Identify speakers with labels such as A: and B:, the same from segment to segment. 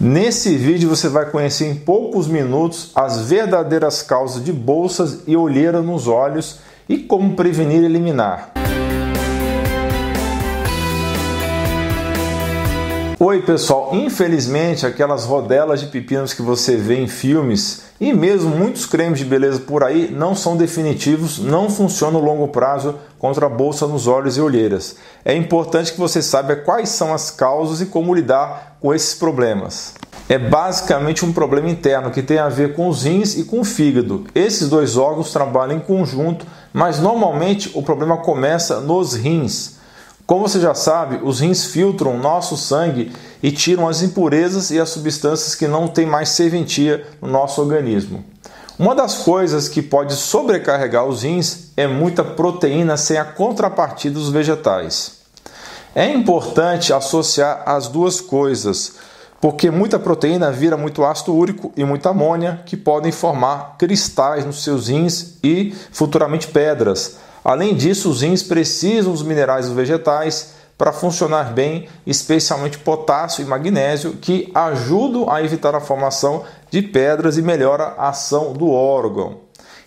A: Nesse vídeo você vai conhecer em poucos minutos as verdadeiras causas de bolsas e olheira nos olhos e como prevenir e eliminar. Oi pessoal, infelizmente aquelas rodelas de pepinos que você vê em filmes e mesmo muitos cremes de beleza por aí não são definitivos, não funcionam no longo prazo contra a bolsa nos olhos e olheiras. É importante que você saiba quais são as causas e como lidar com esses problemas. É basicamente um problema interno que tem a ver com os rins e com o fígado. Esses dois órgãos trabalham em conjunto, mas normalmente o problema começa nos rins. Como você já sabe, os rins filtram nosso sangue e tiram as impurezas e as substâncias que não têm mais serventia no nosso organismo. Uma das coisas que pode sobrecarregar os rins é muita proteína sem a contrapartida dos vegetais. É importante associar as duas coisas, porque muita proteína vira muito ácido úrico e muita amônia, que podem formar cristais nos seus rins e futuramente pedras Além disso, os rins precisam dos minerais dos vegetais para funcionar bem, especialmente potássio e magnésio, que ajudam a evitar a formação de pedras e melhora a ação do órgão.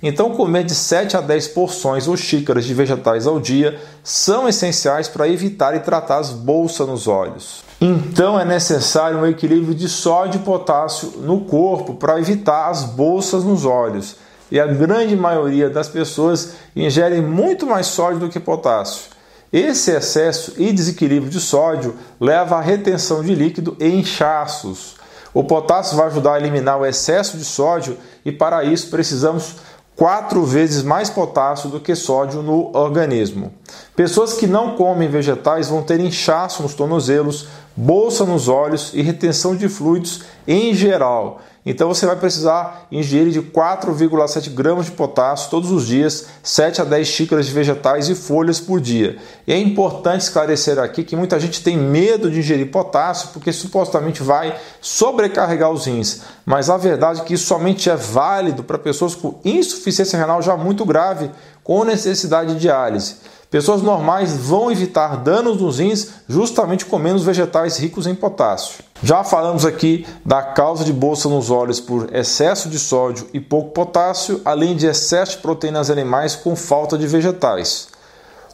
A: Então, comer de 7 a 10 porções ou xícaras de vegetais ao dia são essenciais para evitar e tratar as bolsas nos olhos. Então, é necessário um equilíbrio de sódio e potássio no corpo para evitar as bolsas nos olhos e a grande maioria das pessoas ingerem muito mais sódio do que potássio. Esse excesso e desequilíbrio de sódio leva à retenção de líquido e inchaços. O potássio vai ajudar a eliminar o excesso de sódio e para isso precisamos quatro vezes mais potássio do que sódio no organismo. Pessoas que não comem vegetais vão ter inchaço nos tornozelos, bolsa nos olhos e retenção de fluidos em geral. Então você vai precisar ingerir de 4,7 gramas de potássio todos os dias, 7 a 10 xícaras de vegetais e folhas por dia. E é importante esclarecer aqui que muita gente tem medo de ingerir potássio porque supostamente vai sobrecarregar os rins. Mas a verdade é que isso somente é válido para pessoas com insuficiência renal já muito grave, com necessidade de diálise. Pessoas normais vão evitar danos nos rins justamente comendo os vegetais ricos em potássio. Já falamos aqui da causa de bolsa nos olhos por excesso de sódio e pouco potássio, além de excesso de proteínas animais com falta de vegetais.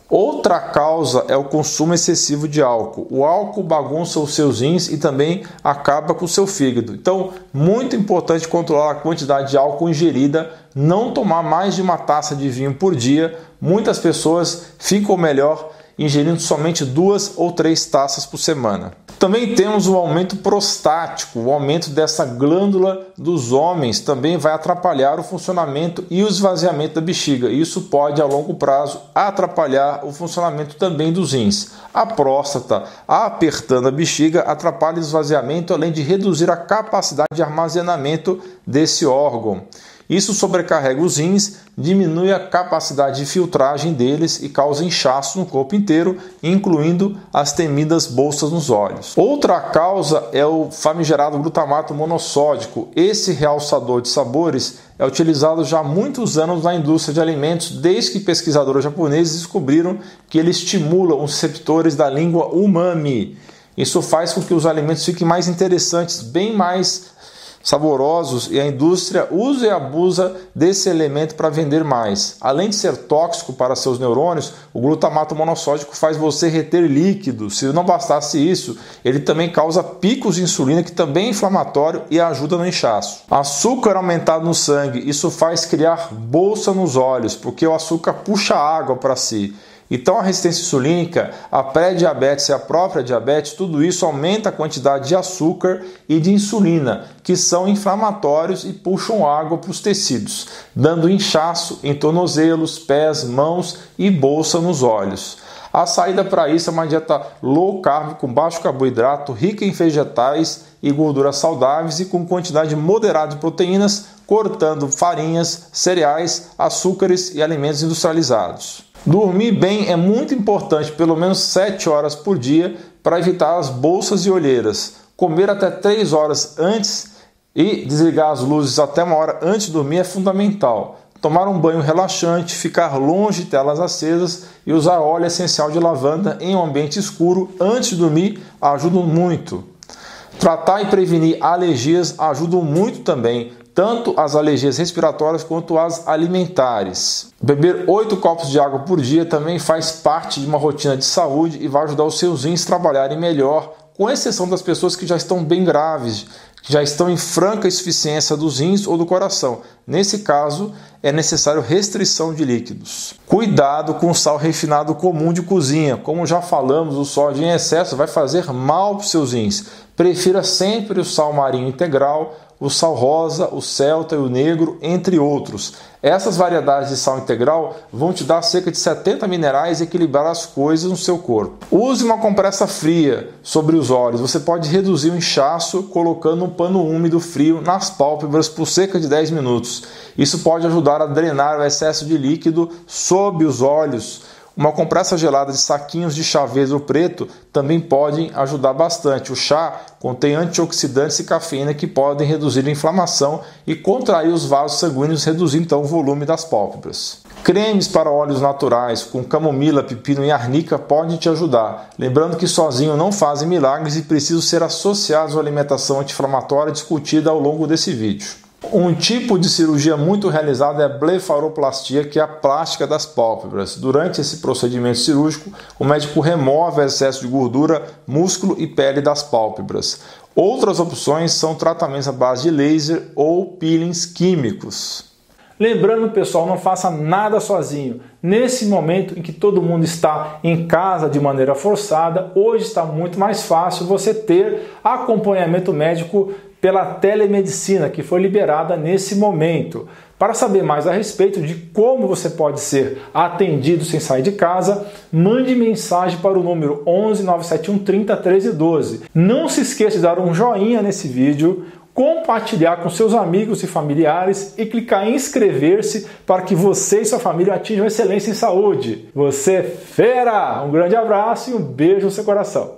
A: Outra causa é o consumo excessivo de álcool. O álcool bagunça os seus rins e também acaba com o seu fígado. Então, muito importante controlar a quantidade de álcool ingerida, não tomar mais de uma taça de vinho por dia. Muitas pessoas ficam melhor ingerindo somente duas ou três taças por semana. Também temos o aumento prostático, o aumento dessa glândula dos homens também vai atrapalhar o funcionamento e o esvaziamento da bexiga. Isso pode, a longo prazo, atrapalhar o funcionamento também dos rins. A próstata, apertando a bexiga, atrapalha o esvaziamento, além de reduzir a capacidade de armazenamento desse órgão. Isso sobrecarrega os rins, diminui a capacidade de filtragem deles e causa inchaço no corpo inteiro, incluindo as temidas bolsas nos olhos. Outra causa é o famigerado glutamato monossódico. Esse realçador de sabores é utilizado já há muitos anos na indústria de alimentos, desde que pesquisadores japoneses descobriram que ele estimula os receptores da língua umami. Isso faz com que os alimentos fiquem mais interessantes, bem mais saborosos e a indústria usa e abusa desse elemento para vender mais. Além de ser tóxico para seus neurônios, o glutamato monossódico faz você reter líquido. Se não bastasse isso, ele também causa picos de insulina, que também é inflamatório e ajuda no inchaço. Açúcar aumentado no sangue, isso faz criar bolsa nos olhos, porque o açúcar puxa água para si. Então, a resistência insulínica, a pré-diabetes e a própria diabetes, tudo isso aumenta a quantidade de açúcar e de insulina, que são inflamatórios e puxam água para os tecidos, dando inchaço em tornozelos, pés, mãos e bolsa nos olhos. A saída para isso é uma dieta low carb com baixo carboidrato, rica em vegetais e gorduras saudáveis e com quantidade moderada de proteínas, cortando farinhas, cereais, açúcares e alimentos industrializados. Dormir bem é muito importante, pelo menos 7 horas por dia, para evitar as bolsas e olheiras. Comer até 3 horas antes e desligar as luzes até uma hora antes de dormir é fundamental. Tomar um banho relaxante, ficar longe de telas acesas e usar óleo essencial de lavanda em um ambiente escuro antes de dormir ajuda muito. Tratar e prevenir alergias ajudam muito também, tanto as alergias respiratórias quanto as alimentares. Beber 8 copos de água por dia também faz parte de uma rotina de saúde e vai ajudar os seus rins a trabalharem melhor, com exceção das pessoas que já estão bem graves, que já estão em franca insuficiência dos rins ou do coração. Nesse caso, é necessário restrição de líquidos. Cuidado com o sal refinado comum de cozinha. Como já falamos, o sódio em excesso vai fazer mal para os seus rins. Prefira sempre o sal marinho integral, o sal rosa, o celta e o negro, entre outros. Essas variedades de sal integral vão te dar cerca de 70 minerais e equilibrar as coisas no seu corpo. Use uma compressa fria sobre os olhos. Você pode reduzir o inchaço colocando um pano úmido frio nas pálpebras por cerca de 10 minutos. Isso pode ajudar a drenar o excesso de líquido sob os olhos uma compressa gelada de saquinhos de chá ou preto também podem ajudar bastante. O chá contém antioxidantes e cafeína que podem reduzir a inflamação e contrair os vasos sanguíneos, reduzindo então o volume das pálpebras. Cremes para óleos naturais com camomila, pepino e arnica podem te ajudar. Lembrando que sozinho não fazem milagres e precisam ser associados à alimentação anti-inflamatória discutida ao longo desse vídeo. Um tipo de cirurgia muito realizada é a blefaroplastia, que é a plástica das pálpebras. Durante esse procedimento cirúrgico, o médico remove excesso de gordura, músculo e pele das pálpebras. Outras opções são tratamentos à base de laser ou peelings químicos.
B: Lembrando, pessoal, não faça nada sozinho. Nesse momento em que todo mundo está em casa de maneira forçada, hoje está muito mais fácil você ter acompanhamento médico pela telemedicina que foi liberada nesse momento. Para saber mais a respeito de como você pode ser atendido sem sair de casa, mande mensagem para o número 11 971 30 13 12. Não se esqueça de dar um joinha nesse vídeo, compartilhar com seus amigos e familiares e clicar em inscrever-se para que você e sua família atinjam excelência em saúde. Você é fera! Um grande abraço e um beijo no seu coração.